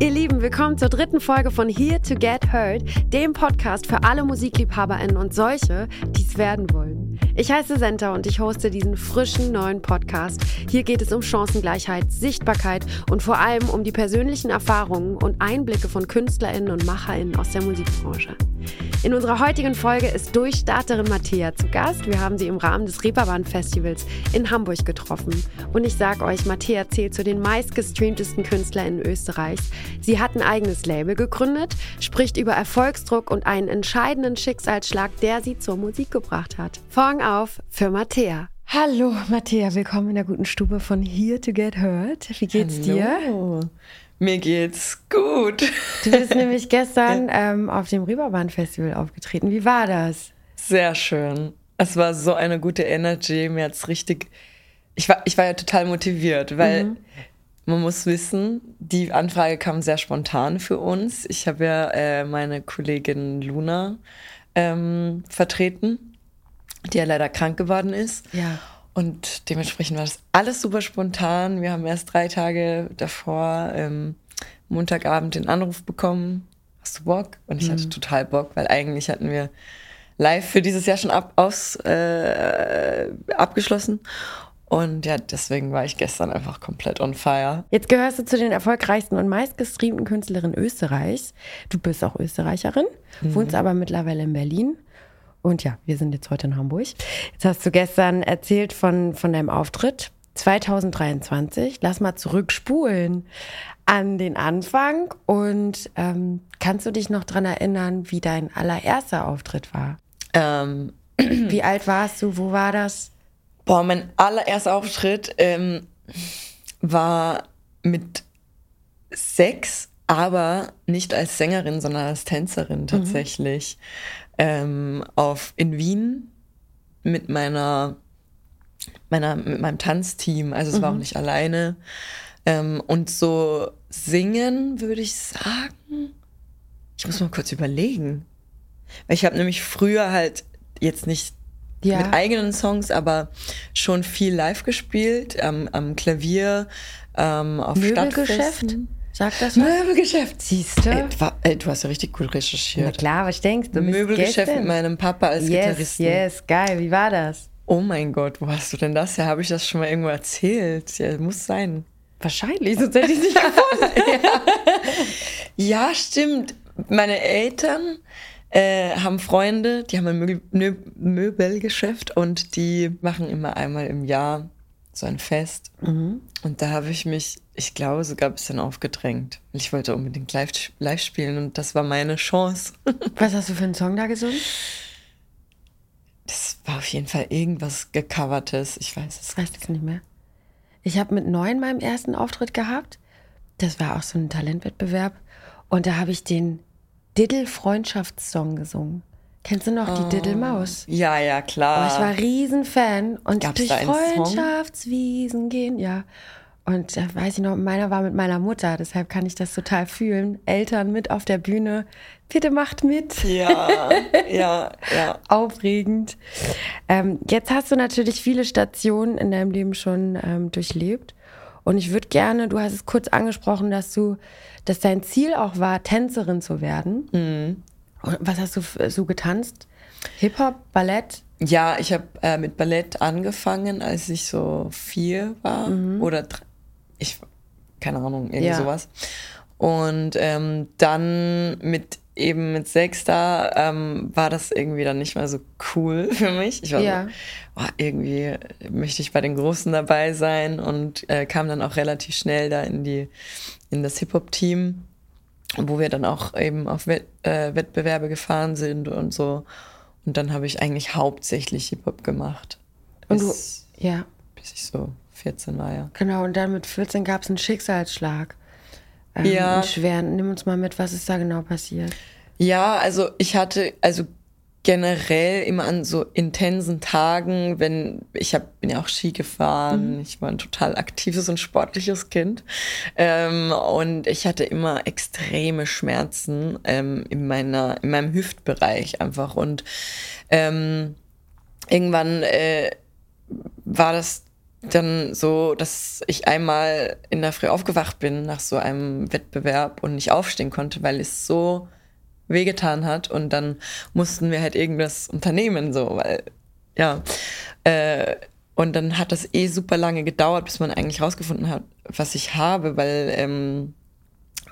Ihr Lieben, willkommen zur dritten Folge von Here to Get Heard, dem Podcast für alle MusikliebhaberInnen und solche, die es werden wollen. Ich heiße Senta und ich hoste diesen frischen neuen Podcast. Hier geht es um Chancengleichheit, Sichtbarkeit und vor allem um die persönlichen Erfahrungen und Einblicke von KünstlerInnen und MacherInnen aus der Musikbranche. In unserer heutigen Folge ist Durchstarterin Mattea zu Gast. Wir haben sie im Rahmen des Reeperbahn Festivals in Hamburg getroffen. Und ich sag euch, Mattea zählt zu den meistgestreamtesten KünstlerInnen Österreichs. Sie hat ein eigenes Label gegründet, spricht über Erfolgsdruck und einen entscheidenden Schicksalsschlag, der sie zur Musik gebracht hat. Vorhang auf für Mattea. Hallo Mattea, willkommen in der guten Stube von Here to Get Heard. Wie geht's Hallo. dir? Mir geht's gut. Du bist nämlich gestern ähm, auf dem Reeperbahn Festival aufgetreten. Wie war das? Sehr schön. Es war so eine gute Energy. Mir hat's richtig. Ich war, ich war ja total motiviert, weil mhm. man muss wissen, die Anfrage kam sehr spontan für uns. Ich habe ja äh, meine Kollegin Luna ähm, vertreten, die ja leider krank geworden ist. Ja. Und dementsprechend war das alles super spontan. Wir haben erst drei Tage davor, ähm, Montagabend, den Anruf bekommen. Hast du Bock? Und ich mhm. hatte total Bock, weil eigentlich hatten wir live für dieses Jahr schon ab, aus, äh, abgeschlossen. Und ja, deswegen war ich gestern einfach komplett on fire. Jetzt gehörst du zu den erfolgreichsten und meistgestreamten Künstlerinnen Österreichs. Du bist auch Österreicherin, mhm. wohnst aber mittlerweile in Berlin. Und ja, wir sind jetzt heute in Hamburg. Jetzt hast du gestern erzählt von, von deinem Auftritt 2023. Lass mal zurückspulen an den Anfang. Und ähm, kannst du dich noch daran erinnern, wie dein allererster Auftritt war? Ähm. Wie alt warst du? Wo war das? Boah, mein allererster Auftritt ähm, war mit sechs, aber nicht als Sängerin, sondern als Tänzerin mhm. Ähm, auf, in Wien mit meiner, meiner, mit meinem Tanzteam. Also es mhm. war auch mhm. nicht alleine. Ähm, und so singen, würde ich sagen. Ich muss mal kurz überlegen. Weil ich habe nämlich früher halt jetzt nicht ja. mit eigenen Songs, aber schon viel live gespielt, am, am Klavier, ähm, auf Stadtfesten. Sag das was? Möbelgeschäft. Siehst du? Ey, ey, du hast ja richtig gut recherchiert. Na klar, was denkst du? Möbelgeschäft mit meinem Papa als yes, Gitarristen. Yes, geil. Wie war das? Oh mein Gott, wo hast du denn das her? Habe ich das schon mal irgendwo erzählt? Ja, muss sein. Wahrscheinlich, sonst hätte ich es nicht gefunden. ja. ja, stimmt. Meine Eltern äh, haben Freunde, die haben ein Möbelgeschäft und die machen immer einmal im Jahr so ein Fest. Mhm. Und da habe ich mich, ich glaube, sogar ein bisschen aufgedrängt. Ich wollte unbedingt live, live spielen und das war meine Chance. Was hast du für einen Song da gesungen? Das war auf jeden Fall irgendwas gecovertes. Ich weiß es weiß es nicht mehr. Ich habe mit neun meinen ersten Auftritt gehabt. Das war auch so ein Talentwettbewerb. Und da habe ich den Diddle-Freundschaftssong gesungen. Kennst du noch oh. die Diddlemaus? Ja, ja, klar. Oh, ich war Riesenfan. Und Gab's durch Freundschaftswiesen gehen, ja. Und da weiß ich noch, meiner war mit meiner Mutter, deshalb kann ich das total fühlen. Eltern mit auf der Bühne, bitte macht mit. Ja, ja, ja. Aufregend. Ähm, jetzt hast du natürlich viele Stationen in deinem Leben schon ähm, durchlebt. Und ich würde gerne, du hast es kurz angesprochen, dass du, dass dein Ziel auch war, Tänzerin zu werden. Mhm. Was hast du so getanzt? Hip-Hop, Ballett? Ja, ich habe äh, mit Ballett angefangen, als ich so vier war mhm. oder ich, keine Ahnung, irgendwie ja. sowas. Und ähm, dann mit eben mit sechs da ähm, war das irgendwie dann nicht mehr so cool für mich. Ich war ja. so, oh, irgendwie möchte ich bei den Großen dabei sein und äh, kam dann auch relativ schnell da in die in das Hip-Hop-Team wo wir dann auch eben auf Wett, äh, Wettbewerbe gefahren sind und so. Und dann habe ich eigentlich hauptsächlich Hip-Hop gemacht. Und du, ja. Bis ich so 14 war, ja. Genau, und dann mit 14 gab es einen Schicksalsschlag. Ähm, ja. Einen schweren. Nimm uns mal mit, was ist da genau passiert? Ja, also ich hatte, also generell immer an so intensen Tagen, wenn ich hab, bin ja auch Ski gefahren, mhm. ich war ein total aktives und sportliches Kind ähm, und ich hatte immer extreme Schmerzen ähm, in meiner in meinem Hüftbereich einfach und ähm, irgendwann äh, war das dann so, dass ich einmal in der Früh aufgewacht bin nach so einem Wettbewerb und nicht aufstehen konnte, weil es so wehgetan hat und dann mussten wir halt irgendwas unternehmen, so, weil, ja. Äh, und dann hat das eh super lange gedauert, bis man eigentlich rausgefunden hat, was ich habe, weil, ähm,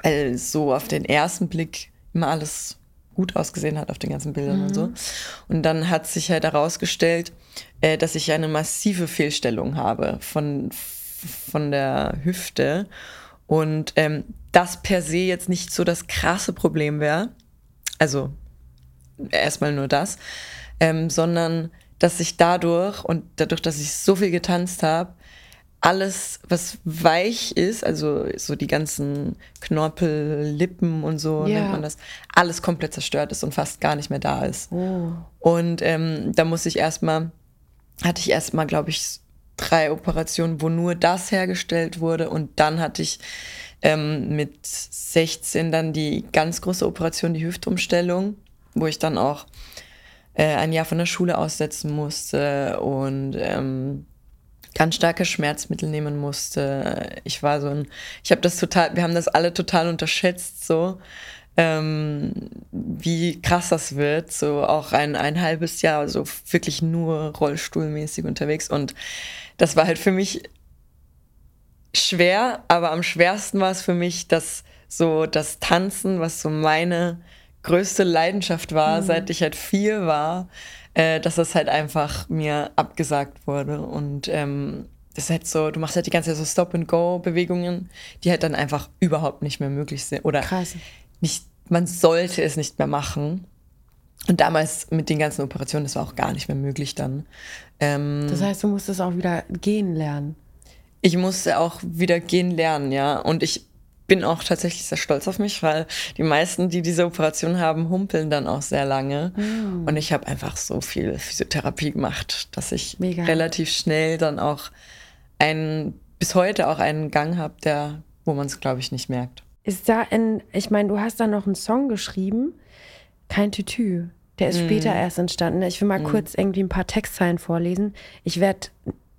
weil so auf den ersten Blick immer alles gut ausgesehen hat auf den ganzen Bildern mhm. und so. Und dann hat sich halt herausgestellt, äh, dass ich eine massive Fehlstellung habe von, von der Hüfte. Und ähm, das per se jetzt nicht so das krasse Problem wäre. Also erstmal nur das. Ähm, sondern dass ich dadurch und dadurch, dass ich so viel getanzt habe, alles, was weich ist, also so die ganzen Knorpel, Lippen und so ja. nennt man das, alles komplett zerstört ist und fast gar nicht mehr da ist. Oh. Und ähm, da muss ich erstmal, hatte ich erstmal, glaube ich, drei Operationen, wo nur das hergestellt wurde und dann hatte ich ähm, mit 16 dann die ganz große Operation, die Hüftumstellung, wo ich dann auch äh, ein Jahr von der Schule aussetzen musste und ähm, ganz starke Schmerzmittel nehmen musste. Ich war so ein, ich habe das total, wir haben das alle total unterschätzt, so ähm, wie krass das wird. So auch ein, ein halbes Jahr, so wirklich nur rollstuhlmäßig unterwegs. Und das war halt für mich schwer, aber am schwersten war es für mich, dass so das Tanzen, was so meine größte Leidenschaft war, mhm. seit ich halt vier war, äh, dass das halt einfach mir abgesagt wurde. Und ähm, das ist halt so, du machst halt die ganze Zeit so Stop-and-Go-Bewegungen, die halt dann einfach überhaupt nicht mehr möglich sind. Oder Krass. nicht, man sollte es nicht mehr machen. Und damals mit den ganzen Operationen, das war auch gar nicht mehr möglich dann. Ähm, das heißt, du musstest auch wieder gehen lernen. Ich musste auch wieder gehen lernen, ja. Und ich bin auch tatsächlich sehr stolz auf mich, weil die meisten, die diese Operation haben, humpeln dann auch sehr lange. Mm. Und ich habe einfach so viel Physiotherapie gemacht, dass ich Mega. relativ schnell dann auch einen, bis heute auch einen Gang habe, der, wo man es, glaube ich, nicht merkt. Ist da ein, ich meine, du hast da noch einen Song geschrieben, kein Tütü. Der ist mm. später erst entstanden. Ich will mal mm. kurz irgendwie ein paar Textzeilen vorlesen. Ich werde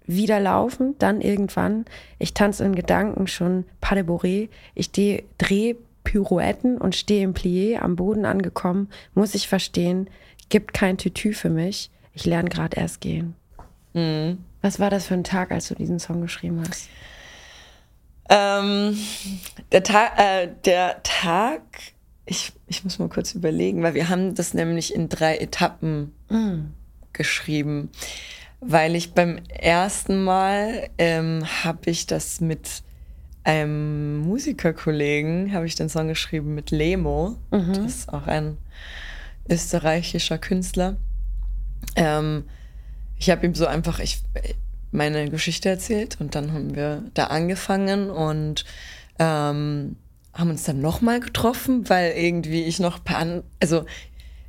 wieder laufen, dann irgendwann. Ich tanze in Gedanken schon Pas de Bourrée. Ich drehe Pirouetten und stehe im Plié am Boden angekommen. Muss ich verstehen, gibt kein Tütü für mich. Ich lerne gerade erst gehen. Mhm. Was war das für ein Tag, als du diesen Song geschrieben hast? Ähm, der, Ta äh, der Tag, ich, ich muss mal kurz überlegen, weil wir haben das nämlich in drei Etappen mhm. geschrieben weil ich beim ersten Mal ähm, habe ich das mit einem Musikerkollegen, habe ich den Song geschrieben mit Lemo. Mhm. Das ist auch ein österreichischer Künstler. Ähm, ich habe ihm so einfach ich, meine Geschichte erzählt und dann haben wir da angefangen und ähm, haben uns dann nochmal getroffen, weil irgendwie ich noch paar, also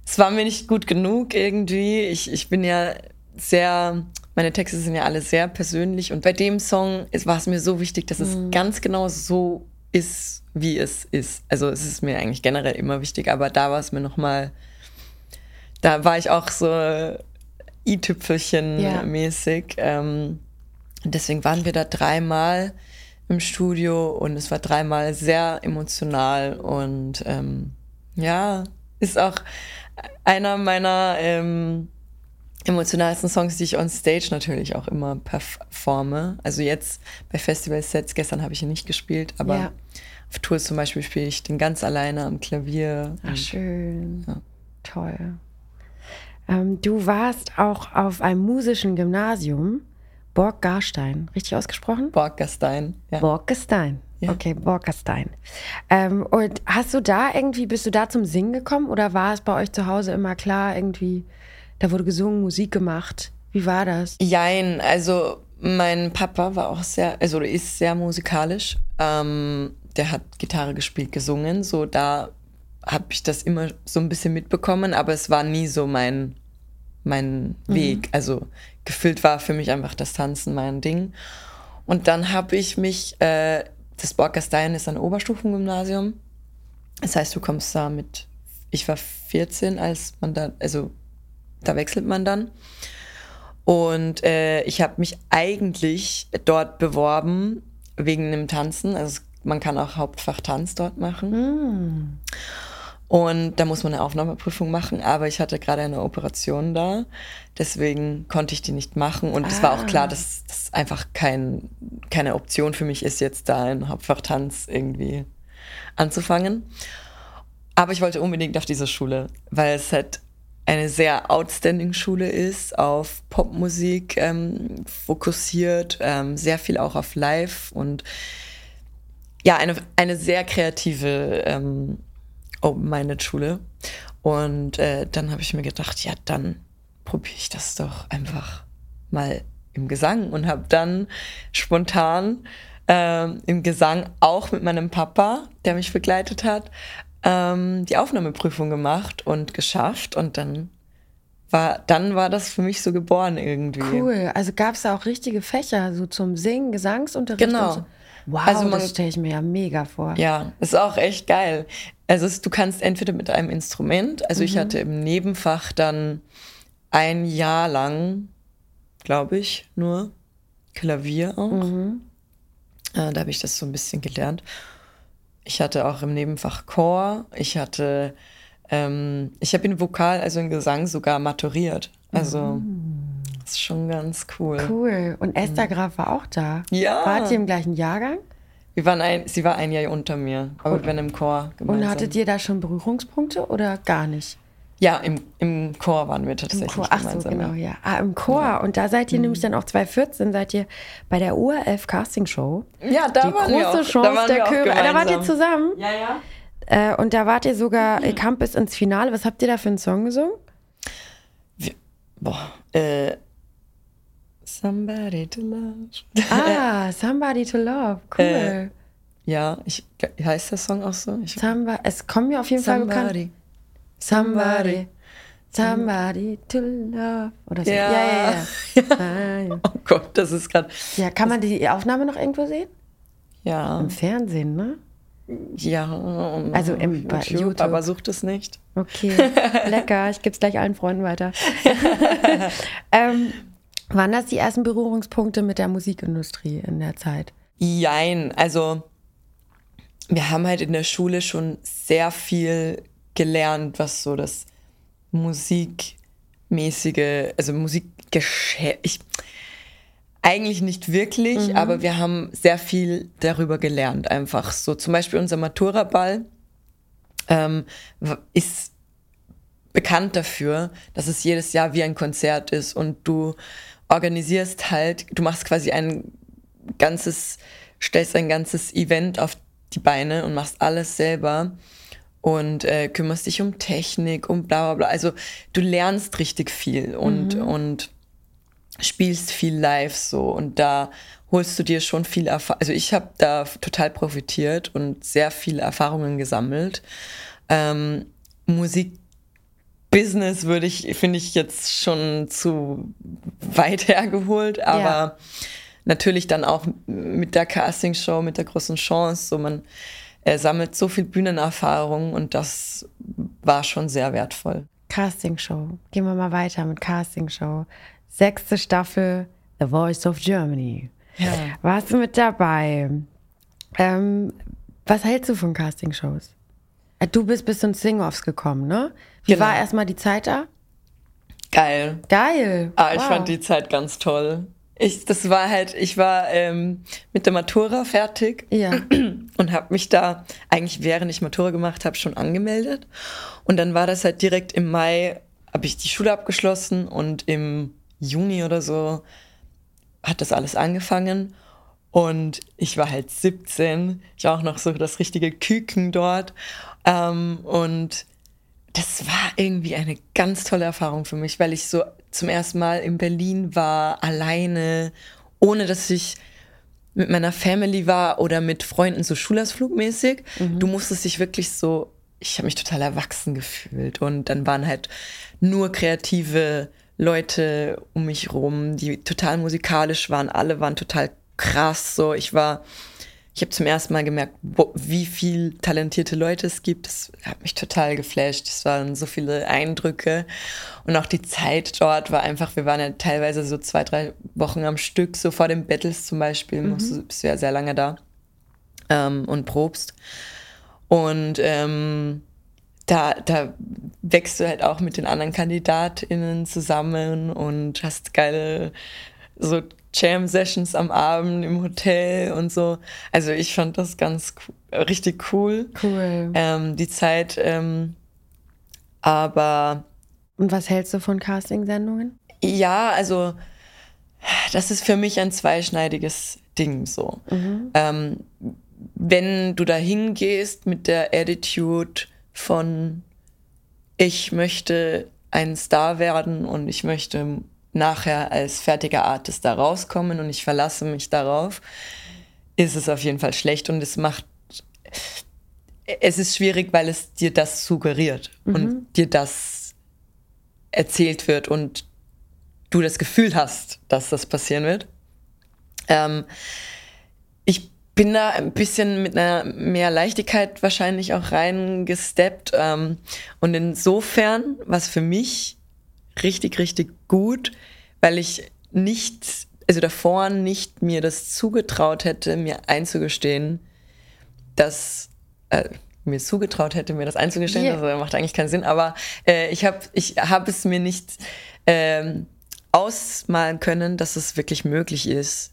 es war mir nicht gut genug irgendwie. Ich, ich bin ja sehr, meine Texte sind ja alle sehr persönlich und bei dem Song war es mir so wichtig, dass es mhm. ganz genau so ist, wie es ist. Also es ist mir eigentlich generell immer wichtig, aber da war es mir nochmal, da war ich auch so i-Tüpfelchen-mäßig. Ja. Ähm, deswegen waren wir da dreimal im Studio und es war dreimal sehr emotional und ähm, ja, ist auch einer meiner ähm, emotionalsten Songs, die ich on stage natürlich auch immer performe. Also jetzt bei Festival-Sets, gestern habe ich ihn nicht gespielt, aber ja. auf Tours zum Beispiel spiele ich den ganz alleine am Klavier. Ach, schön. Ja. Toll. Ähm, du warst auch auf einem musischen Gymnasium, Borg-Garstein, richtig ausgesprochen? Borg-Gastein, ja. Borg-Gastein. Ja. Okay, Borgestein. Ähm, und hast du da irgendwie, bist du da zum Singen gekommen oder war es bei euch zu Hause immer klar, irgendwie, da wurde gesungen, Musik gemacht. Wie war das? Jein, also mein Papa war auch sehr, also ist sehr musikalisch. Ähm, der hat Gitarre gespielt, gesungen. So da habe ich das immer so ein bisschen mitbekommen, aber es war nie so mein, mein mhm. Weg. Also gefühlt war für mich einfach das Tanzen mein Ding. Und dann habe ich mich, äh, das Borgastein ist ein Oberstufengymnasium. Das heißt, du kommst da mit, ich war 14, als man da, also da wechselt man dann. Und äh, ich habe mich eigentlich dort beworben wegen einem Tanzen. Also man kann auch Hauptfach Tanz dort machen. Mm. Und da muss man eine Aufnahmeprüfung machen, aber ich hatte gerade eine Operation da, deswegen konnte ich die nicht machen. Und es war auch klar, Ah. dass das einfach kein, keine Option für mich ist, jetzt da in Hauptfach Tanz irgendwie anzufangen. Aber ich wollte unbedingt auf diese Schule, weil es halt eine sehr outstanding Schule ist, auf Popmusik ähm, fokussiert, ähm, sehr viel auch auf Live und ja, eine, eine sehr kreative ähm, Open-Minded Schule. Und äh, dann habe ich mir gedacht, ja, dann probiere ich das doch einfach mal im Gesang und habe dann spontan ähm, im Gesang auch mit meinem Papa, der mich begleitet hat, ähm, die Aufnahmeprüfung gemacht und geschafft. Und dann war, dann war das für mich so geboren irgendwie. Cool. Also gab es da auch richtige Fächer, so zum Singen, Gesangsunterricht? Genau. So? Wow, Also man- das stelle ich mir ja mega vor. Ja, ist auch echt geil. Also es, du kannst entweder mit einem Instrument, also ich hatte im Nebenfach dann ein Jahr lang, glaube ich, nur Klavier auch. Äh, da habe ich das so ein bisschen gelernt. Ich hatte auch im Nebenfach Chor. Ich hatte, ähm, ich habe in Vokal, also in Gesang sogar maturiert. Also das ist schon ganz cool. Cool. Und Esther Graf war auch da. Mhm. Ja. Wart ihr im gleichen Jahrgang? Wir waren ein, sie war ein Jahr unter mir, aber wir waren im Chor gemeinsam. Und hattet ihr da schon Berührungspunkte oder gar nicht? Ja, im, im Chor waren wir Im tatsächlich Chor. Ach so, genau, ja. ja. Ah, im Chor. Und da seid ihr Mhm. nämlich dann auch 2014, seid ihr bei der ORF Casting Show. Ja, da Die waren große wir auch, Chance da waren der Chöre. Ah, Da wart ihr zusammen. Ja, ja. Äh, und da wart ihr sogar, Mhm. ihr kam bis ins Finale. Was habt ihr da für einen Song gesungen? Wir, boah, äh, Somebody to love. Ah, Somebody to Love. Cool. Äh, Ja, ich, heißt der Song auch so? Ich, Somebody, es kommt mir auf jeden Fall bekannt. Somebody. Somebody. To love. Oder so. Ja. Ja, ja, ja. Ah, ja. Oh Gott, das ist gerade. ja, kann man die Aufnahme noch irgendwo sehen? Ja, Im Fernsehen, ne? ja. Also im- YouTube, YouTube. aber sucht es nicht. Okay, lecker. Ich gebe es gleich allen Freunden weiter. ähm, waren das die ersten Berührungspunkte mit der Musikindustrie in der Zeit? Jein, also wir haben halt in der Schule schon sehr viel gelernt, was so das musikmäßige, also Musikgeschäft, ich, eigentlich nicht wirklich, aber wir haben sehr viel darüber gelernt, einfach so. Zum Beispiel unser Matura-Ball ähm, ist bekannt dafür, dass es jedes Jahr wie ein Konzert ist und du organisierst halt, du machst quasi ein ganzes, stellst ein ganzes Event auf die Beine und machst alles selber und äh, kümmerst dich um Technik, um bla bla bla. Also du lernst richtig viel und, und spielst viel live so und da holst du dir schon viel Erfahrung. Also ich habe da total profitiert und sehr viele Erfahrungen gesammelt. Ähm, Musikbusiness würde ich, finde ich jetzt schon zu weit hergeholt, aber Ja. natürlich dann auch mit der Castingshow, mit der großen Chance, so man äh, sammelt so viel Bühnenerfahrung und das war schon sehr wertvoll. Castingshow. Gehen wir mal weiter mit Castingshow. Sechste Staffel, The Voice of Germany. Ja. Warst du mit dabei? Ähm, was hältst du von Castingshows? Äh, Du bist bis ins Sing-Offs gekommen, ne? Wie Genau. war erstmal die Zeit da? Geil. Geil. Ah, ich Wow. fand die Zeit ganz toll. Ich, das war halt, ich war ähm, mit der Matura fertig Ja. und habe mich da eigentlich während ich Matura gemacht habe schon angemeldet. Und dann war das halt direkt im Mai habe ich die Schule abgeschlossen und im Juni oder so hat das alles angefangen. Und ich war halt 17, ich war auch noch so das richtige Küken dort. Ähm, und das war irgendwie eine ganz tolle Erfahrung für mich, weil ich so zum ersten Mal in Berlin war, alleine, ohne dass ich mit meiner Family war oder mit Freunden so Schulausflugmäßig. Du musstest dich wirklich so, ich habe mich total erwachsen gefühlt und dann waren halt nur kreative Leute um mich rum, die total musikalisch waren, alle waren total krass, so ich war ich habe zum ersten Mal gemerkt, wo, wie viel talentierte Leute es gibt. Das hat mich total geflasht. Es waren so viele Eindrücke. Und auch die Zeit dort war einfach, wir waren ja teilweise so zwei, drei Wochen am Stück, so vor den Battles zum Beispiel, mhm. musst du, bist du ja sehr lange da ähm, und probst. Und ähm, da, da wächst du halt auch mit den anderen KandidatInnen zusammen und hast geile so Jam-Sessions am Abend im Hotel und so. Also ich fand das ganz richtig cool. Cool. Ähm, die Zeit. Ähm, aber. Und was hältst du von Casting-Sendungen? Ja, also das ist für mich ein zweischneidiges Ding so. Mhm. Ähm, wenn du da hingehst mit der Attitude von ich möchte ein Star werden und ich möchte nachher als fertiger Artist da rauskommen und ich verlasse mich darauf, ist es auf jeden Fall schlecht und es macht es ist schwierig, weil es dir das suggeriert mhm. und dir das erzählt wird und du das Gefühl hast, dass das passieren wird. Ähm, ich bin da ein bisschen mit einer mehr Leichtigkeit wahrscheinlich auch reingesteppt. Ähm, und insofern, was für mich richtig, richtig gut, weil ich nicht, also davor nicht mir das zugetraut hätte, mir einzugestehen, dass, äh, mir zugetraut hätte, mir das einzugestehen, yeah. also macht eigentlich keinen Sinn, aber äh, ich habe ich hab es mir nicht ähm, ausmalen können, dass es wirklich möglich ist,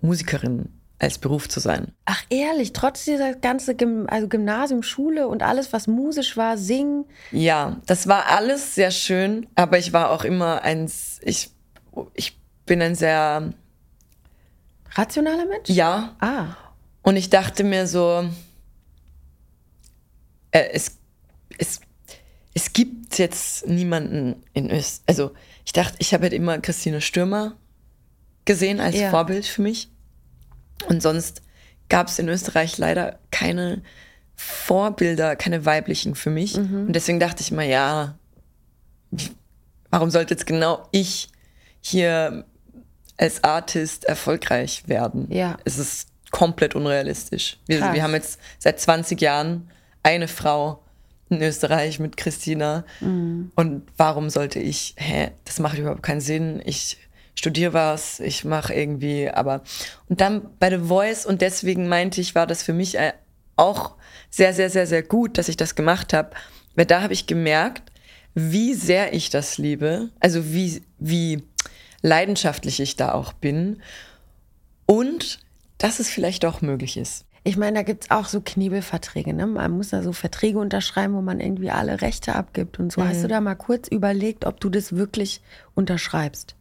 Musikerin als Beruf zu sein. Ach ehrlich, trotz dieser ganze Gym also Gymnasium, Schule und alles, was musisch war, singen. Ja, das war alles sehr schön, aber ich war auch immer ein, ich, ich bin ein sehr rationaler Mensch. Ja. Ah. Und ich dachte mir so, äh, es, es, es gibt jetzt niemanden in Österreich. Also ich dachte, ich habe halt immer Christine Stürmer gesehen als ja. Vorbild für mich. Und sonst gab es in Österreich leider keine Vorbilder, keine weiblichen für mich. Mhm. Und deswegen dachte ich immer, ja, warum sollte jetzt genau ich hier als Artist erfolgreich werden? Ja. Es ist komplett unrealistisch. Wir, wir haben jetzt seit 20 Jahren eine Frau in Österreich mit Christina. Mhm. Und warum sollte ich, hä, das macht überhaupt keinen Sinn. Ich studiere was, ich mache irgendwie, aber und dann bei The Voice und deswegen meinte ich, war das für mich äh, auch sehr, sehr, sehr, sehr gut, dass ich das gemacht habe, weil da habe ich gemerkt, wie sehr ich das liebe, also wie, wie leidenschaftlich ich da auch bin und dass es vielleicht auch möglich ist. Ich meine, da gibt es auch so Knebelverträge. Ne? Man muss da so Verträge unterschreiben, wo man irgendwie alle Rechte abgibt und so. Mhm. Hast du da mal kurz überlegt, ob du das wirklich unterschreibst?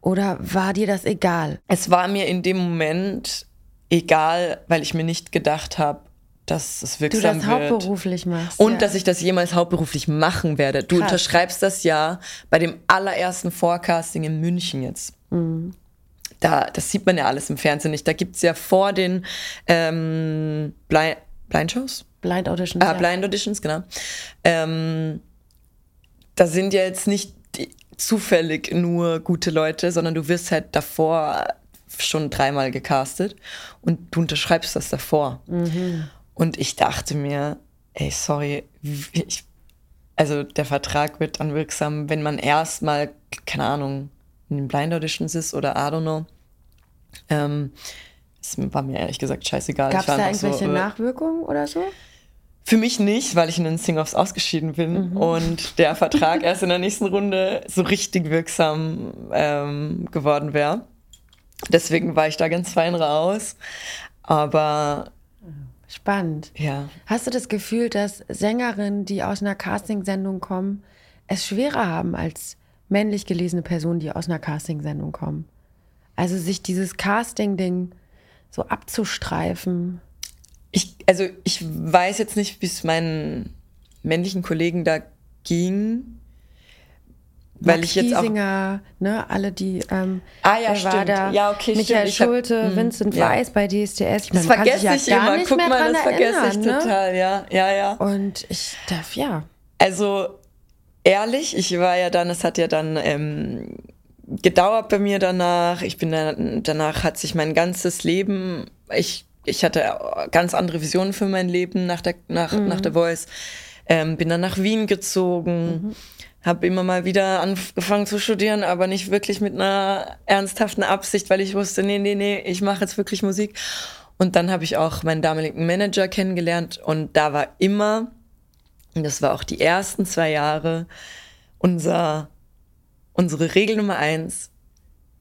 Oder war dir das egal? Es war mir in dem Moment egal, weil ich mir nicht gedacht habe, dass es wirksam wird. Du das wird. hauptberuflich machst. Und ja. dass ich das jemals hauptberuflich machen werde. Du Krass. unterschreibst das ja bei dem allerersten Forecasting in München jetzt. Mhm. Da, das sieht man ja alles im Fernsehen nicht. Da gibt es ja vor den ähm, Blind, Blind Shows? Blind Auditions. Ah, ja. Blind Auditions, genau. Ähm, da sind ja jetzt nicht zufällig nur gute Leute, sondern du wirst halt davor schon dreimal gecastet und du unterschreibst das davor. Mhm. Und ich dachte mir, ey, sorry, ich, also der Vertrag wird dann wirksam, wenn man erstmal, keine Ahnung, in den Blind Auditions ist oder I don't know. Ähm, das war mir ehrlich gesagt scheißegal. Gab es da irgendwelche so, äh, Nachwirkungen oder so? Für mich nicht, weil ich in den Sing-Offs ausgeschieden bin mhm. und der Vertrag erst in der nächsten Runde so richtig wirksam ähm, geworden wäre. Deswegen war ich da ganz fein raus. Aber Spannend. Ja. Hast du das Gefühl, dass Sängerinnen, die aus einer Castingsendung kommen, es schwerer haben als männlich gelesene Personen, die aus einer Castingsendung kommen? Also sich dieses Casting-Ding so abzustreifen ich, also ich weiß jetzt nicht, wie es meinen männlichen Kollegen da ging. Weil Max ich jetzt Giesinger, auch, ne, alle die, ähm, ah ja, stimmt, da, ja okay, Michael stimmt. Schulte, hab, hm, Vincent ja. Weiss bei DSDS. Ich das vergesse ja ich immer. Guck mal, das vergesse ich ne? total, ja, ja, ja. Und ich darf ja. Also ehrlich, ich war ja dann, es hat ja dann ähm, gedauert bei mir danach. Ich bin dann, danach hat sich mein ganzes Leben, ich ich hatte ganz andere Visionen für mein Leben nach der, nach, mhm. nach der Voice. Ähm, bin dann nach Wien gezogen, mhm. habe immer mal wieder angefangen zu studieren, aber nicht wirklich mit einer ernsthaften Absicht, weil ich wusste, nee, nee, nee, ich mache jetzt wirklich Musik. Und dann habe ich auch meinen damaligen Manager kennengelernt und da war immer, und das war auch die ersten zwei Jahre, unser, unsere Regel Nummer eins,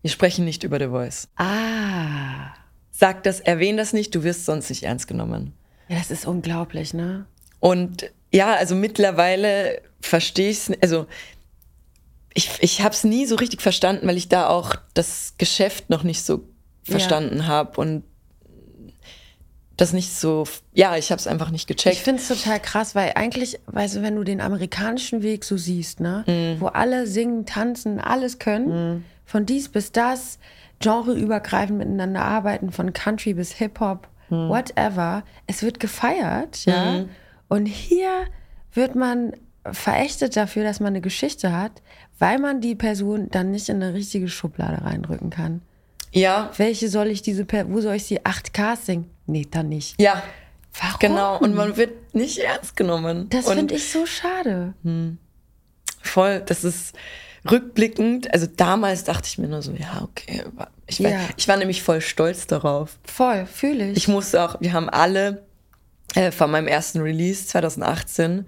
wir sprechen nicht über The Voice. Ah. Sag das, erwähne das nicht, du wirst sonst nicht ernst genommen. Ja, das ist unglaublich, ne? Und ja, also mittlerweile verstehe ich es, also ich, ich habe es nie so richtig verstanden, weil ich da auch das Geschäft noch nicht so verstanden ja. habe und das nicht so, ja, ich habe es einfach nicht gecheckt. Ich finde es total krass, weil eigentlich, weißt du, wenn du den amerikanischen Weg so siehst, ne, mm. wo alle singen, tanzen, alles können, mm. von dies bis das, genreübergreifend miteinander arbeiten, von Country bis Hip-Hop, mm. whatever, es wird gefeiert, ja. Mhm. Und hier wird man verächtet dafür, dass man eine Geschichte hat, weil man die Person dann nicht in eine richtige Schublade reindrücken kann. Ja. Welche soll ich diese, wo soll ich sie 8K singen? Nee, dann nicht. Ja. Warum? Genau, und man wird nicht ernst genommen. Das finde ich so schade. Hm. Voll, das ist rückblickend, also damals dachte ich mir nur so, ja, okay. Ich war, ja. ich war nämlich voll stolz darauf. Voll, fühle ich. Ich musste auch, wir haben alle äh, von meinem ersten Release 2018,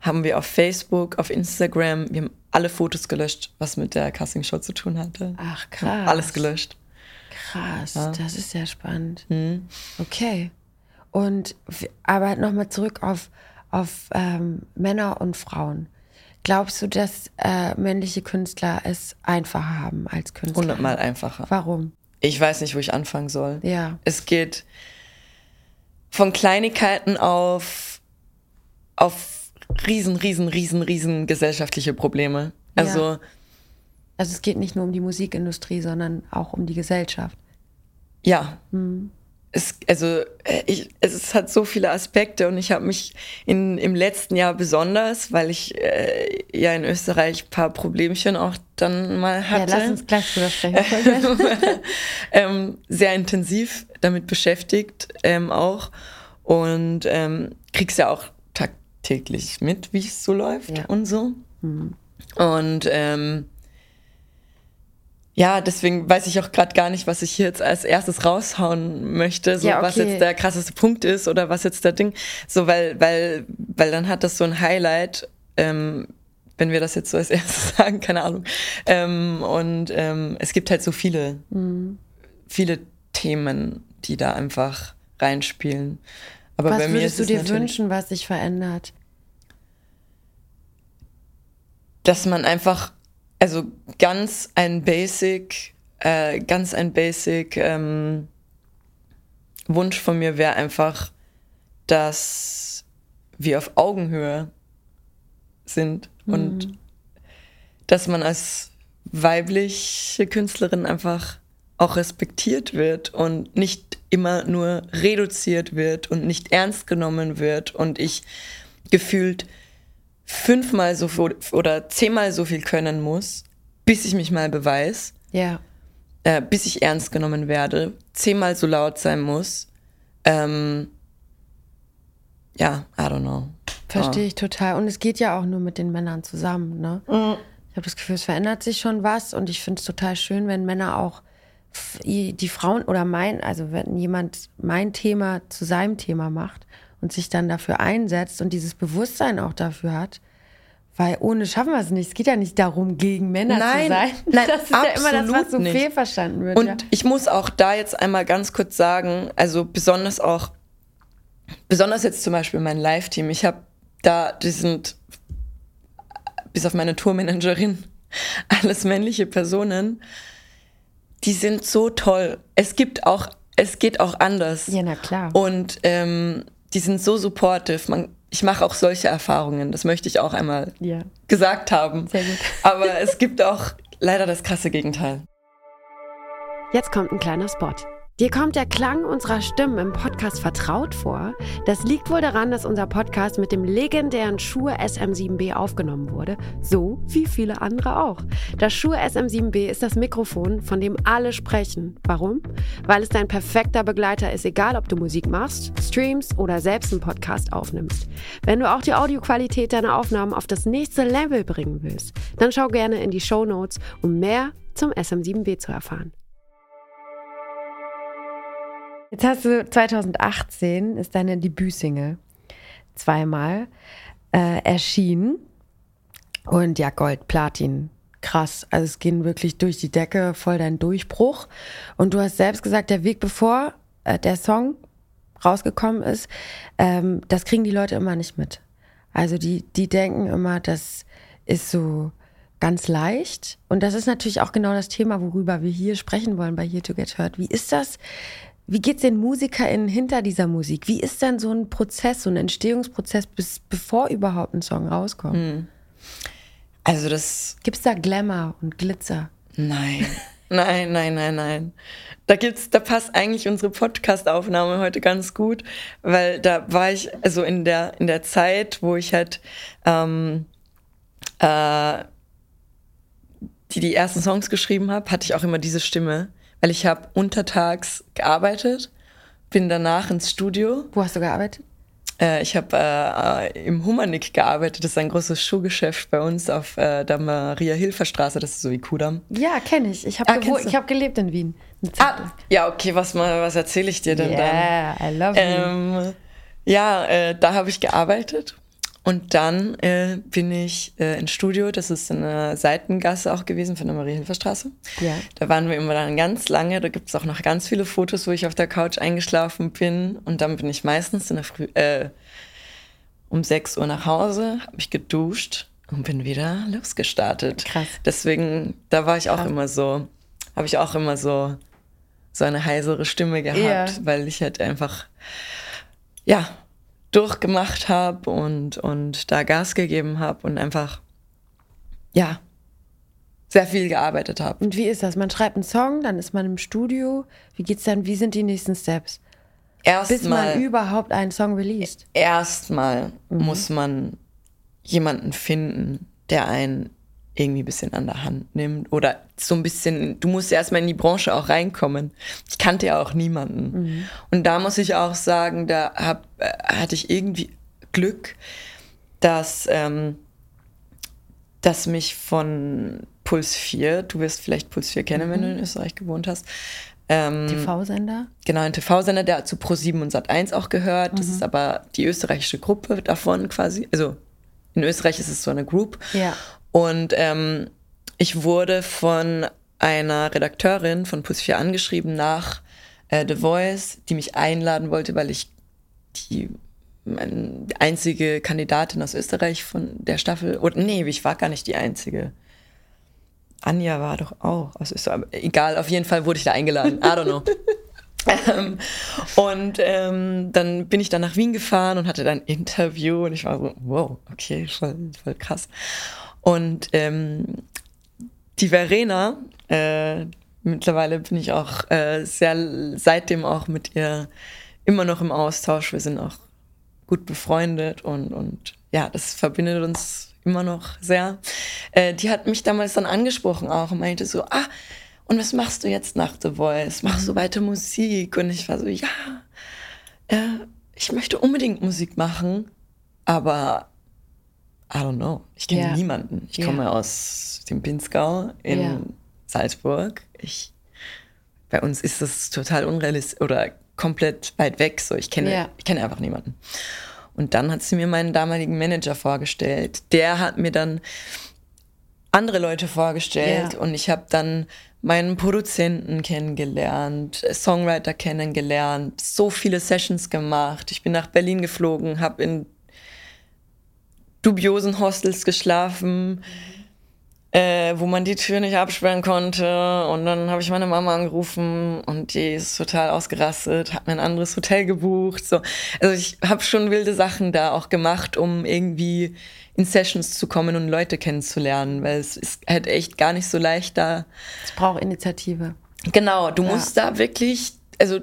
haben wir auf Facebook, auf Instagram, wir haben alle Fotos gelöscht, was mit der Casting-Show zu tun hatte. Ach, krass. Alles gelöscht. Krass, ja. das ist sehr spannend. Mhm. Okay. Und aber nochmal zurück auf, auf ähm, Männer und Frauen. Glaubst du, dass äh, männliche Künstler es einfacher haben als Künstler? Hundertmal einfacher. Warum? Ich weiß nicht, wo ich anfangen soll. Ja. Es geht von Kleinigkeiten auf, auf riesen, riesen, riesen, riesen gesellschaftliche Probleme. Also ja. Also es geht nicht nur um die Musikindustrie, sondern auch um die Gesellschaft. Ja. Hm. Es, also äh, ich, es hat so viele Aspekte und ich habe mich in, im letzten Jahr besonders, weil ich äh, ja in Österreich ein paar Problemchen auch dann mal hatte. Ja, lass uns gleich drüber sprechen. ähm, sehr intensiv damit beschäftigt ähm, auch und ähm, kriegst ja auch tagtäglich mit, wie es so läuft ja. und so. Mhm. Und ähm, ja, deswegen weiß ich auch gerade gar nicht, was ich hier jetzt als erstes raushauen möchte, so ja, okay. was jetzt der krasseste Punkt ist oder was jetzt der Ding, so weil, weil, weil dann hat das so ein Highlight, ähm, wenn wir das jetzt so als erstes sagen, keine Ahnung. Ähm, und ähm, es gibt halt so viele, mhm. viele Themen, die da einfach reinspielen. Aber was bei mir würdest du dir wünschen, was sich verändert? Dass man einfach also ganz ein Basic, äh, ganz ein Basic ähm, Wunsch von mir wäre einfach, dass wir auf Augenhöhe sind mhm. und dass man als weibliche Künstlerin einfach auch respektiert wird und nicht immer nur reduziert wird und nicht ernst genommen wird und ich gefühlt fünfmal so viel oder zehnmal so viel können muss, bis ich mich mal beweise. Ja. Äh, bis ich ernst genommen werde, zehnmal so laut sein muss. Ähm, ja, I don't know. Verstehe ich total. Und es geht ja auch nur mit den Männern zusammen, ne? Mhm. Ich habe das Gefühl, es verändert sich schon was und ich finde es total schön, wenn Männer auch die Frauen oder mein, also wenn jemand mein Thema zu seinem Thema macht und sich dann dafür einsetzt und dieses Bewusstsein auch dafür hat. Weil ohne schaffen wir es nicht. Es geht ja nicht darum, gegen Männer nein, zu sein. Nein, das ist ja immer das, was so nicht. fehlverstanden wird. Und ja. ich muss auch da jetzt einmal ganz kurz sagen, also besonders auch, besonders jetzt zum Beispiel mein Live-Team. Ich habe da, die sind bis auf meine Tourmanagerin, alles männliche Personen. Die sind so toll. Es gibt auch, es geht auch anders. Ja, na klar. Und ähm, die sind so supportive. Man, ich mache auch solche Erfahrungen, das möchte ich auch einmal ja. gesagt haben. Sehr gut. Aber es gibt auch leider das krasse Gegenteil. Jetzt kommt ein kleiner Spot. Dir kommt der Klang unserer Stimmen im Podcast vertraut vor? Das liegt wohl daran, dass unser Podcast mit dem legendären Shure SM7B aufgenommen wurde, so wie viele andere auch. Das Shure SM7B ist das Mikrofon, von dem alle sprechen. Warum? Weil es dein perfekter Begleiter ist, egal ob du Musik machst, streamst oder selbst einen Podcast aufnimmst. Wenn du auch die Audioqualität deiner Aufnahmen auf das nächste Level bringen willst, dann schau gerne in die Show Notes, um mehr zum SM7B zu erfahren. Jetzt hast du 2018 ist deine Debütsingle zweimal äh, erschienen. Und ja, Gold, Platin, krass. Also es ging wirklich durch die Decke, voll dein Durchbruch. Und du hast selbst gesagt, der Weg bevor äh, der Song rausgekommen ist, ähm, das kriegen die Leute immer nicht mit. Also die, die denken immer, das ist so ganz leicht. Und das ist natürlich auch genau das Thema, worüber wir hier sprechen wollen bei Here to Get Heard. Wie ist das, wie geht es den MusikerInnen hinter dieser Musik? Wie ist dann so ein Prozess, so ein Entstehungsprozess, bis, bevor überhaupt ein Song rauskommt? Hm. Also das. Gibt es da Glamour und Glitzer? Nein. Nein, nein, nein, nein. Da gibt's, da passt eigentlich unsere Podcast-Aufnahme heute ganz gut, weil da war ich, also in der, in der Zeit, wo ich halt ähm, äh, die, die ersten Songs geschrieben habe, hatte ich auch immer diese Stimme weil ich habe untertags gearbeitet, bin danach ins Studio. Wo hast du gearbeitet? Äh, ich habe äh, im Humanik gearbeitet. Das ist ein großes Schuhgeschäft bei uns auf äh, der Maria-Hilfer-Straße. Das ist so wie Kudam. Ja, kenne ich. Ich habe ah, hab gelebt in Wien. Ah, ja, okay. Was, was erzähle ich dir denn yeah, dann? I love ähm, Ja, äh, da habe ich gearbeitet und dann äh, bin ich äh, ins Studio, das ist eine Seitengasse auch gewesen von der Marie-Hilfer-Straße. Ja. Da waren wir immer dann ganz lange, da gibt es auch noch ganz viele Fotos, wo ich auf der Couch eingeschlafen bin. Und dann bin ich meistens in der Früh, äh, um 6 Uhr nach Hause, habe mich geduscht und bin wieder losgestartet. Krass. Deswegen, da war ich auch Krass. immer so, habe ich auch immer so, so eine heisere Stimme gehabt, ja. weil ich halt einfach, ja, durchgemacht habe und, und da Gas gegeben habe und einfach, ja, sehr viel gearbeitet habe. Und wie ist das? Man schreibt einen Song, dann ist man im Studio. Wie geht's dann? Wie sind die nächsten Steps? Erstmal. Bis man überhaupt einen Song released. Erstmal mhm. muss man jemanden finden, der einen irgendwie ein bisschen an der Hand nimmt oder so ein bisschen, du musst erstmal in die Branche auch reinkommen. Ich kannte ja auch niemanden. Mhm. Und da muss ich auch sagen, da hab, äh, hatte ich irgendwie Glück, dass, ähm, dass mich von Puls 4, du wirst vielleicht Puls 4 kennen, mhm. wenn du in Österreich gewohnt hast, ähm, TV-Sender? Genau, ein TV-Sender, der zu Pro7 und Sat1 auch gehört. Mhm. Das ist aber die österreichische Gruppe davon quasi. Also in Österreich ist es so eine Group. Ja. Und ähm, ich wurde von einer Redakteurin von Puls 4 angeschrieben nach äh, The Voice, die mich einladen wollte, weil ich die einzige Kandidatin aus Österreich von der Staffel, oder nee, ich war gar nicht die einzige. Anja war doch auch aus Österreich. Egal, auf jeden Fall wurde ich da eingeladen. I don't know. ähm, und ähm, dann bin ich dann nach Wien gefahren und hatte dann ein Interview und ich war so, wow, okay, voll, voll krass. Und ähm, die Verena, äh, mittlerweile bin ich auch äh, sehr seitdem auch mit ihr immer noch im Austausch. Wir sind auch gut befreundet und, und ja, das verbindet uns immer noch sehr. Äh, die hat mich damals dann angesprochen auch und meinte so, ah, und was machst du jetzt nach The Voice? Machst du weiter Musik? Und ich war so, ja, äh, ich möchte unbedingt Musik machen, aber I don't know. Ich kenne yeah. niemanden. Ich yeah. komme aus dem Pinzgau in yeah. Salzburg. Ich, bei uns ist das total unrealistisch oder komplett weit weg. So, ich kenne, ich kenne einfach niemanden. Und dann hat sie mir meinen damaligen Manager vorgestellt. Der hat mir dann andere Leute vorgestellt und ich habe dann meinen Produzenten kennengelernt, Songwriter kennengelernt, so viele Sessions gemacht. Ich bin nach Berlin geflogen, habe in dubiosen Hostels geschlafen, äh, wo man die Tür nicht absperren konnte. Und dann habe ich meine Mama angerufen und die ist total ausgerastet, hat mir ein anderes Hotel gebucht. So. Also ich habe schon wilde Sachen da auch gemacht, um irgendwie in Sessions zu kommen und Leute kennenzulernen, weil es ist halt echt gar nicht so leicht da. Es braucht Initiative. Genau, du ja. musst da wirklich also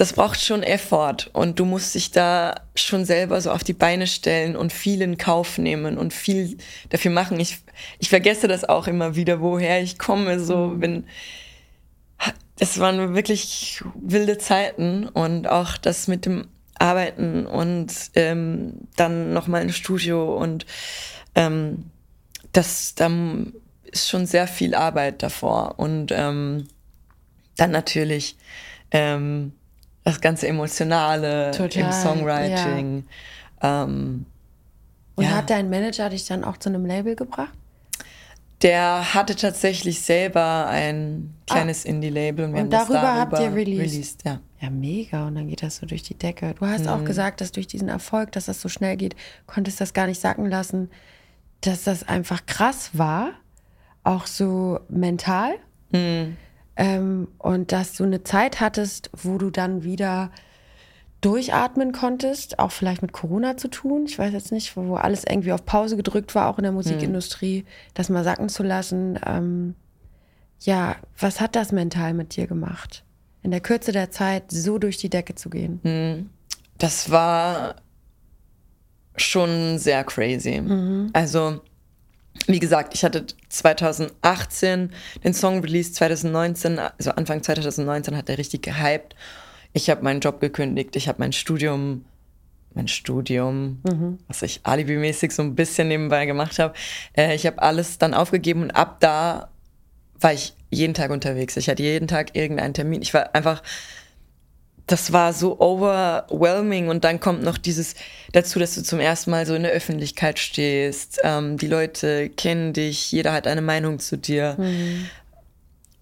das braucht schon Effort und du musst dich da schon selber so auf die Beine stellen und viel in Kauf nehmen und viel dafür machen. Ich, ich vergesse das auch immer wieder, woher ich komme, so mhm. wenn es waren wirklich wilde Zeiten und auch das mit dem Arbeiten und ähm, dann nochmal ins Studio und ähm, das dann ist schon sehr viel Arbeit davor und ähm, dann natürlich ähm, das ganze Emotionale Total, im Songwriting. Ja. Ähm, und ja. hat dein Manager dich dann auch zu einem Label gebracht? Der hatte tatsächlich selber ein kleines ah. Indie-Label und, wir und darüber, darüber habt ihr released. released. ja. ja, mega. Und dann geht das so durch die Decke. Du hast mhm. auch gesagt, dass durch diesen Erfolg, dass das so schnell geht, konntest das gar nicht sacken lassen, dass das einfach krass war, auch so mental. Mhm. Ähm, und dass du eine Zeit hattest, wo du dann wieder durchatmen konntest, auch vielleicht mit Corona zu tun. Ich weiß jetzt nicht, wo alles irgendwie auf Pause gedrückt war, auch in der Musikindustrie, mhm. das mal sacken zu lassen. Ähm, ja, was hat das mental mit dir gemacht? In der Kürze der Zeit so durch die Decke zu gehen? Mhm. Das war schon sehr crazy. Mhm. Also, wie gesagt, ich hatte 2018 den Song released, 2019, also Anfang 2019 hat er richtig gehypt. Ich habe meinen Job gekündigt, ich habe mein Studium, mein Studium, mhm. was ich alibimäßig so ein bisschen nebenbei gemacht habe, äh, ich habe alles dann aufgegeben und ab da war ich jeden Tag unterwegs. Ich hatte jeden Tag irgendeinen Termin. Ich war einfach, das war so overwhelming und dann kommt noch dieses dazu, dass du zum ersten Mal so in der Öffentlichkeit stehst. Ähm, die Leute kennen dich, jeder hat eine Meinung zu dir. Mhm.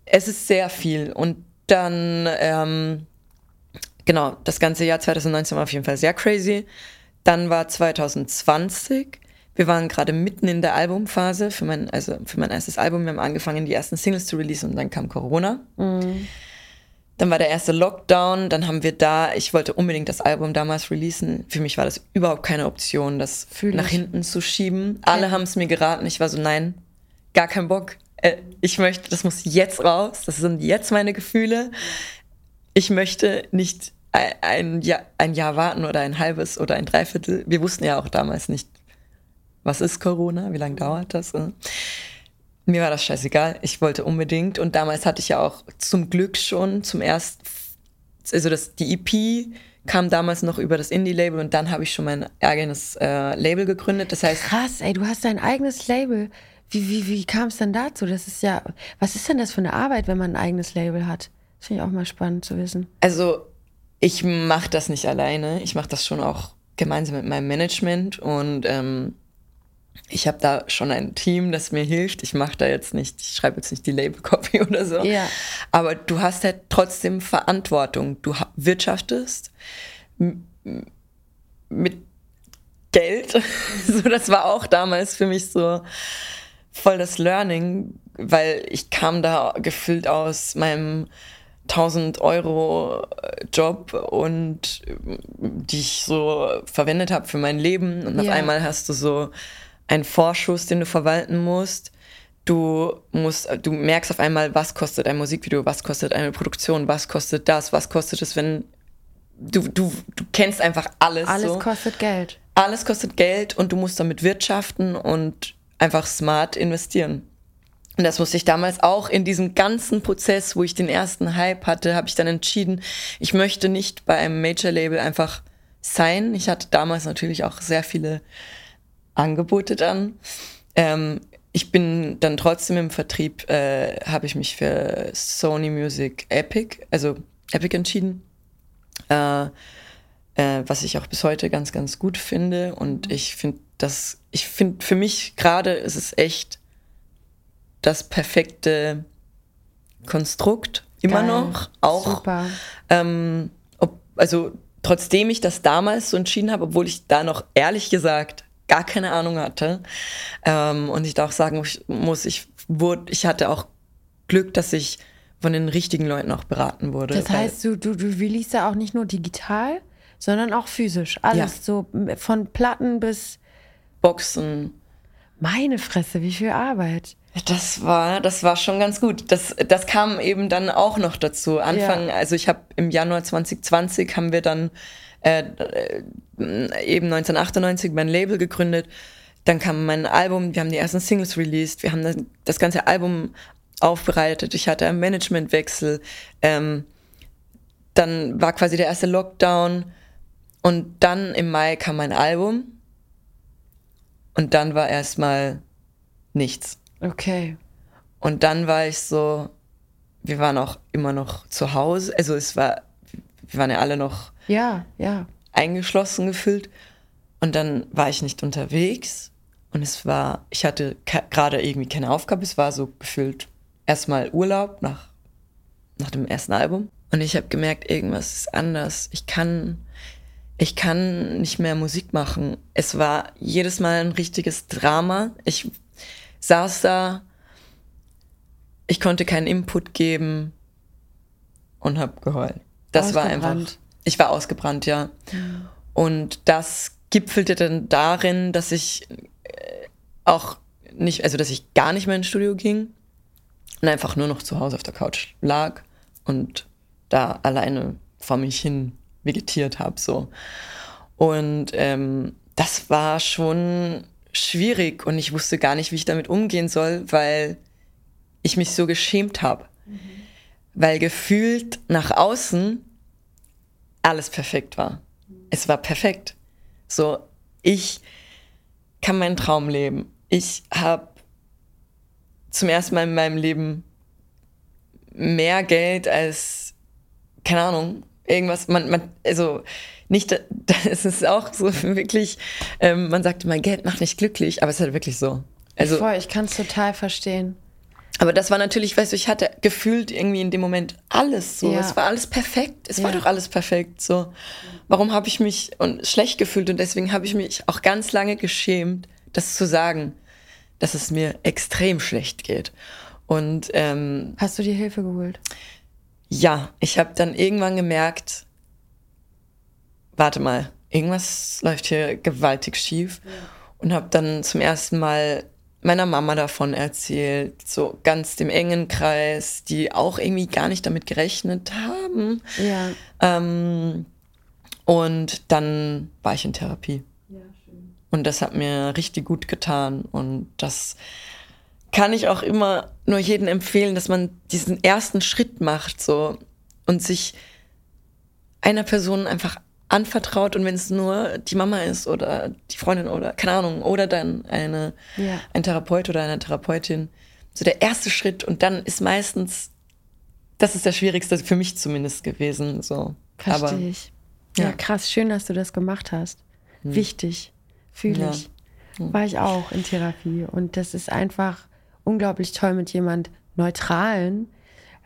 Es ist sehr viel und dann ähm, genau, das ganze Jahr 2019 war auf jeden Fall sehr crazy. Dann war 2020. Wir waren gerade mitten in der Albumphase für mein, also für mein erstes Album. Wir haben angefangen, die ersten Singles zu releasen und dann kam Corona. Mhm. Dann war der erste Lockdown, dann haben wir da, ich wollte unbedingt das Album damals releasen. Für mich war das überhaupt keine Option, das Fühl nach ich. hinten zu schieben. Alle ja. haben es mir geraten. Ich war so, nein, gar kein Bock. Äh, ich möchte, das muss jetzt raus. Das sind jetzt meine Gefühle. Ich möchte nicht ein Jahr, ein Jahr warten oder ein halbes oder ein Dreiviertel. Wir wussten ja auch damals nicht, was ist Corona, wie lange dauert das. Mir war das scheißegal. Ich wollte unbedingt. Und damals hatte ich ja auch zum Glück schon zum ersten, also das, die EP kam damals noch über das Indie-Label und dann habe ich schon mein eigenes äh, Label gegründet. Das heißt. Krass, ey, du hast dein eigenes Label. Wie, wie, wie kam es denn dazu? Das ist ja, was ist denn das für eine Arbeit, wenn man ein eigenes Label hat? Das finde ich auch mal spannend zu wissen. Also ich mache das nicht alleine. Ich mache das schon auch gemeinsam mit meinem Management und ähm, ich habe da schon ein Team, das mir hilft. Ich mache da jetzt nicht, ich schreibe jetzt nicht die Label-Copy oder so. Ja. Aber du hast halt trotzdem Verantwortung. Du wirtschaftest mit Geld. so, das war auch damals für mich so voll das Learning, weil ich kam da gefüllt aus meinem 1000 Euro äh, Job und die ich so verwendet habe für mein Leben und auf einmal hast du so einen Vorschuss, den du verwalten musst. Du musst, du merkst auf einmal, was kostet ein Musikvideo, was kostet eine Produktion, was kostet das, was kostet es, wenn du, du, du kennst einfach alles. Alles so. kostet Geld. Alles kostet Geld und du musst damit wirtschaften und einfach smart investieren. Und das musste ich damals auch in diesem ganzen Prozess, wo ich den ersten Hype hatte, habe ich dann entschieden, ich möchte nicht bei einem Major-Label einfach sein. Ich hatte damals natürlich auch sehr viele Angebote dann. Ähm, ich bin dann trotzdem im Vertrieb, äh, habe ich mich für Sony Music Epic, also Epic entschieden. Äh, äh, was ich auch bis heute ganz, ganz gut finde. Und ich finde das, ich finde für mich gerade ist es echt das perfekte Konstrukt immer Geil. noch. Auch. Super. Ähm, ob, also trotzdem ich das damals so entschieden habe, obwohl ich da noch ehrlich gesagt gar keine Ahnung hatte. Ähm, und ich da auch sagen muss, ich wurde, ich hatte auch Glück, dass ich von den richtigen Leuten auch beraten wurde. Das heißt, du, du, du release ja auch nicht nur digital, sondern auch physisch. Alles ja. so von Platten bis Boxen. Meine Fresse, wie viel Arbeit. Das war, das war schon ganz gut. Das, das kam eben dann auch noch dazu. Anfang, ja. also ich habe im Januar 2020 haben wir dann äh, äh, eben 1998 mein Label gegründet. Dann kam mein Album, wir haben die ersten Singles released, wir haben das, das ganze Album aufbereitet. Ich hatte einen Managementwechsel. Ähm, dann war quasi der erste Lockdown und dann im Mai kam mein Album und dann war erstmal nichts. Okay. Und dann war ich so, wir waren auch immer noch zu Hause, also es war, wir waren ja alle noch ja, ja. eingeschlossen gefühlt und dann war ich nicht unterwegs und es war, ich hatte gerade irgendwie keine Aufgabe, es war so gefühlt erstmal Urlaub nach, nach dem ersten Album. Und ich habe gemerkt, irgendwas ist anders. Ich kann, ich kann nicht mehr Musik machen. Es war jedes Mal ein richtiges Drama. Ich saß da, ich konnte keinen Input geben und habe geheult. Das war einfach. Ich war ausgebrannt, ja. Und das gipfelte dann darin, dass ich äh, auch nicht, also dass ich gar nicht mehr ins Studio ging und einfach nur noch zu Hause auf der Couch lag und da alleine vor mich hin vegetiert habe so und ähm, das war schon schwierig und ich wusste gar nicht, wie ich damit umgehen soll, weil ich mich so geschämt habe, mhm. weil gefühlt nach außen alles perfekt war. Es war perfekt. So, ich kann meinen Traum leben. Ich habe zum ersten Mal in meinem Leben mehr Geld als, keine Ahnung, irgendwas, man, man, also nicht, das ist auch so wirklich, ähm, man sagt immer, Geld macht nicht glücklich, aber es ist halt wirklich so. Also, Voll, ich kann es total verstehen. Aber das war natürlich, weißt du, ich hatte gefühlt irgendwie in dem Moment alles so. Ja. Es war alles perfekt. Es ja. war doch alles perfekt so. Warum habe ich mich und schlecht gefühlt und deswegen habe ich mich auch ganz lange geschämt, das zu sagen dass es mir extrem schlecht geht. Und ähm, hast du dir Hilfe geholt? Ja, ich habe dann irgendwann gemerkt, warte mal, irgendwas läuft hier gewaltig schief ja. und habe dann zum ersten Mal meiner Mama davon erzählt, so ganz dem engen Kreis, die auch irgendwie gar nicht damit gerechnet haben. Ja. Ähm, und dann war ich in Therapie. Und das hat mir richtig gut getan. Und das kann ich auch immer nur jedem empfehlen, dass man diesen ersten Schritt macht so und sich einer Person einfach anvertraut und wenn es nur die Mama ist oder die Freundin oder keine Ahnung oder dann eine ja. ein Therapeut oder eine Therapeutin so der erste Schritt und dann ist meistens das ist der schwierigste für mich zumindest gewesen so verstehe ich ja. ja. krass schön dass du das gemacht hast hm. wichtig Fühle ja. ich. War ich auch in Therapie. Und das ist einfach unglaublich toll, mit jemand Neutralen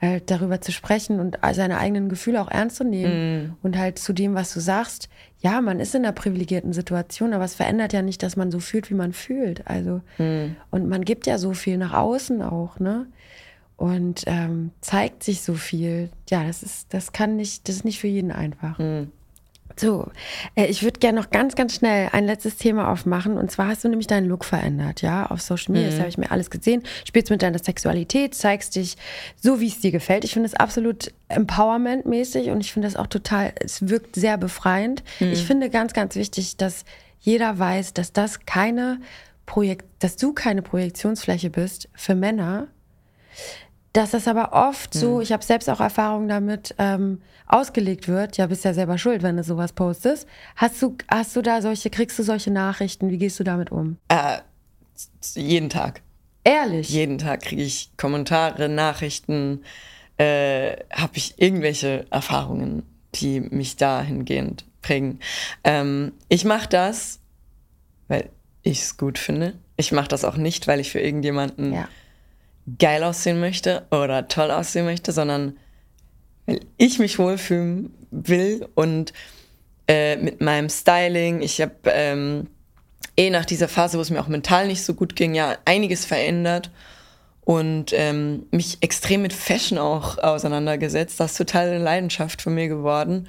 äh, darüber zu sprechen und seine eigenen Gefühle auch ernst zu nehmen. Mm. Und halt zu dem, was du sagst, ja, man ist in einer privilegierten Situation, aber es verändert ja nicht, dass man so fühlt, wie man fühlt. Also, mm. und man gibt ja so viel nach außen auch, ne? Und ähm, zeigt sich so viel. Ja, das ist, das kann nicht, das ist nicht für jeden einfach. Mm. So, äh, ich würde gerne noch ganz, ganz schnell ein letztes Thema aufmachen. Und zwar hast du nämlich deinen Look verändert, ja, auf Social Media. Mhm. Das habe ich mir alles gesehen. Spielst mit deiner Sexualität, zeigst dich so, wie es dir gefällt. Ich finde es absolut empowerment-mäßig und ich finde es auch total, es wirkt sehr befreiend. Mhm. Ich finde ganz, ganz wichtig, dass jeder weiß, dass das keine Projekt, dass du keine Projektionsfläche bist für Männer, dass das aber oft so, hm. ich habe selbst auch Erfahrungen damit, ähm, ausgelegt wird, ja, bist ja selber schuld, wenn du sowas postest. Hast du, hast du da solche, kriegst du solche Nachrichten? Wie gehst du damit um? Äh, jeden Tag. Ehrlich? Jeden Tag kriege ich Kommentare, Nachrichten, äh, habe ich irgendwelche Erfahrungen, die mich dahingehend prägen. Ähm, ich mache das, weil ich es gut finde. Ich mache das auch nicht, weil ich für irgendjemanden ja geil aussehen möchte oder toll aussehen möchte, sondern weil ich mich wohlfühlen will und äh, mit meinem Styling, ich habe ähm, eh nach dieser Phase, wo es mir auch mental nicht so gut ging, ja einiges verändert und ähm, mich extrem mit Fashion auch auseinandergesetzt. Das ist total eine Leidenschaft von mir geworden.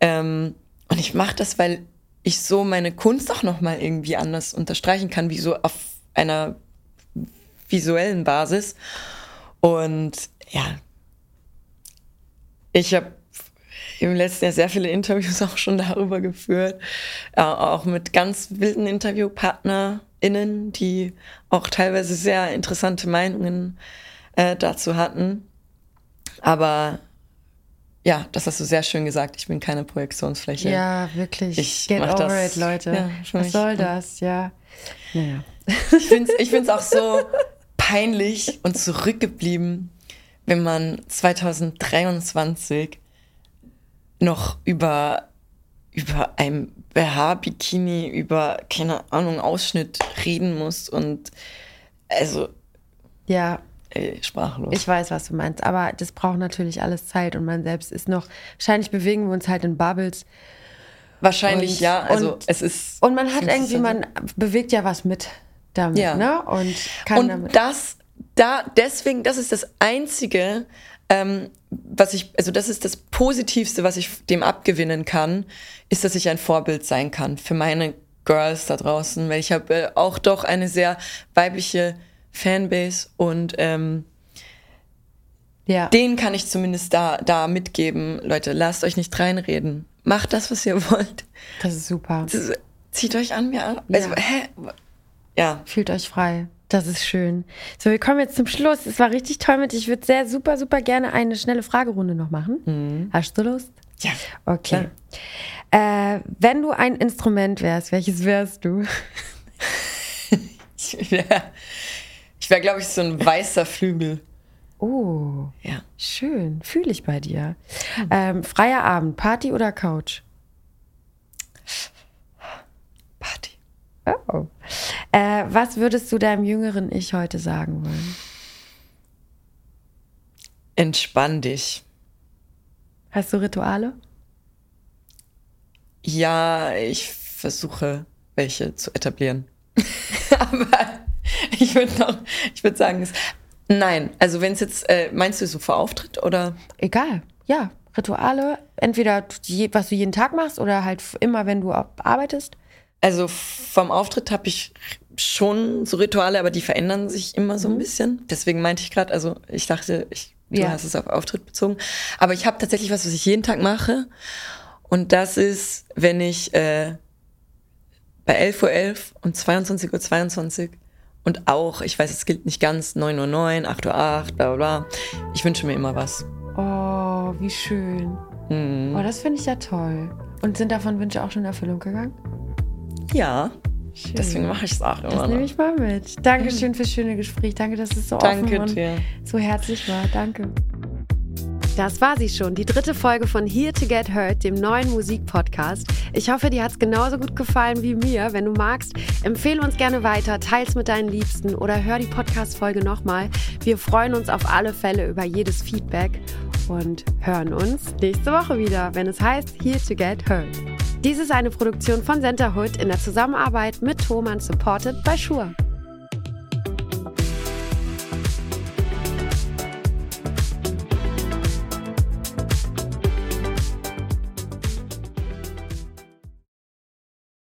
Ähm, und ich mache das, weil ich so meine Kunst auch nochmal irgendwie anders unterstreichen kann, wie so auf einer visuellen Basis. Und ja, ich habe im letzten Jahr sehr viele Interviews auch schon darüber geführt, äh, auch mit ganz wilden InterviewpartnerInnen, die auch teilweise sehr interessante Meinungen äh, dazu hatten. Aber ja, das hast du sehr schön gesagt. Ich bin keine Projektionsfläche. Ja, wirklich. Ich Get mach over das- it, Leute. Ja, Was soll das? Ja. Naja. Ich finde es ich find's auch so peinlich und zurückgeblieben, wenn man 2023 noch über, über ein BH-Bikini, über, keine Ahnung, Ausschnitt reden muss und also, Ja, ey, sprachlos. ich weiß, was du meinst. Aber das braucht natürlich alles Zeit und man selbst ist noch. Wahrscheinlich bewegen wir uns halt in Bubbles. Wahrscheinlich und- ja, also und- es ist. Und man hat irgendwie, man bewegt ja was mit damit, Ja. ne? Und kann Und damit. das, da, deswegen, das ist das Einzige, ähm, was ich, also das ist das Positivste, was ich dem abgewinnen kann, ist, dass ich ein Vorbild sein kann für meine Girls da draußen, weil ich habe äh, auch doch eine sehr weibliche Fanbase und ähm, ja. denen kann ich zumindest da, da mitgeben, Leute, lasst euch nicht reinreden. Macht das, was ihr wollt. Das ist super. Das ist, zieht euch an, wie an. Also, Ja. hä? Ja. Fühlt euch frei. Das ist schön. So, wir kommen jetzt zum Schluss. Es war richtig toll mit dir. Ich würde sehr super, super gerne eine schnelle Fragerunde noch machen. Hast du Lust? Ja. Okay. Äh, wenn du ein Instrument wärst, welches wärst du? Ich wäre, ich wär, glaube ich, so ein weißer Flügel. Oh, Ja. schön. Fühle ich bei dir. Ähm, freier Abend, Party oder Couch? Oh. Äh, was würdest du deinem jüngeren Ich heute sagen wollen? Entspann dich. Hast du Rituale? Ja, ich versuche, welche zu etablieren. Aber ich würde noch, ich würde sagen, es, nein. Also wenn es jetzt, äh, meinst du so vor Auftritt oder? Egal. Ja, Rituale. Entweder was du jeden Tag machst oder halt immer, wenn du arbeitest. Also vom Auftritt habe ich schon so Rituale, aber die verändern sich immer so ein bisschen. Deswegen meinte ich gerade, also ich dachte, ich, du Ja. hast es auf Auftritt bezogen. Aber ich habe tatsächlich was, was ich jeden Tag mache. Und das ist, wenn ich äh, bei 11.11 Uhr und 22.22 Uhr 22 und auch, ich weiß, es gilt nicht ganz, 9.09 Uhr, 9, 8.08 Uhr, 8, bla bla bla. Ich wünsche mir immer was. Oh, wie schön. Mhm. Oh, das finde ich ja toll. Und sind davon Wünsche auch schon in Erfüllung gegangen? Ja, Schön. deswegen mache ich es auch immer Das nehme ich mal mit. Dankeschön fürs schöne Gespräch. Danke, dass es so offen Danke und dir. so herzlich war. Danke. Das war sie schon, die dritte Folge von Here to Get Heard, dem neuen Musikpodcast. Ich hoffe, dir hat es genauso gut gefallen wie mir. Wenn du magst, empfehle uns gerne weiter, teils mit deinen Liebsten oder hör die Podcast-Folge nochmal. Wir freuen uns auf alle Fälle über jedes Feedback und hören uns nächste Woche wieder, wenn es heißt Here to Get Heard. Dies ist eine Produktion von Centerhood in der Zusammenarbeit mit Thomann, supported by Shure.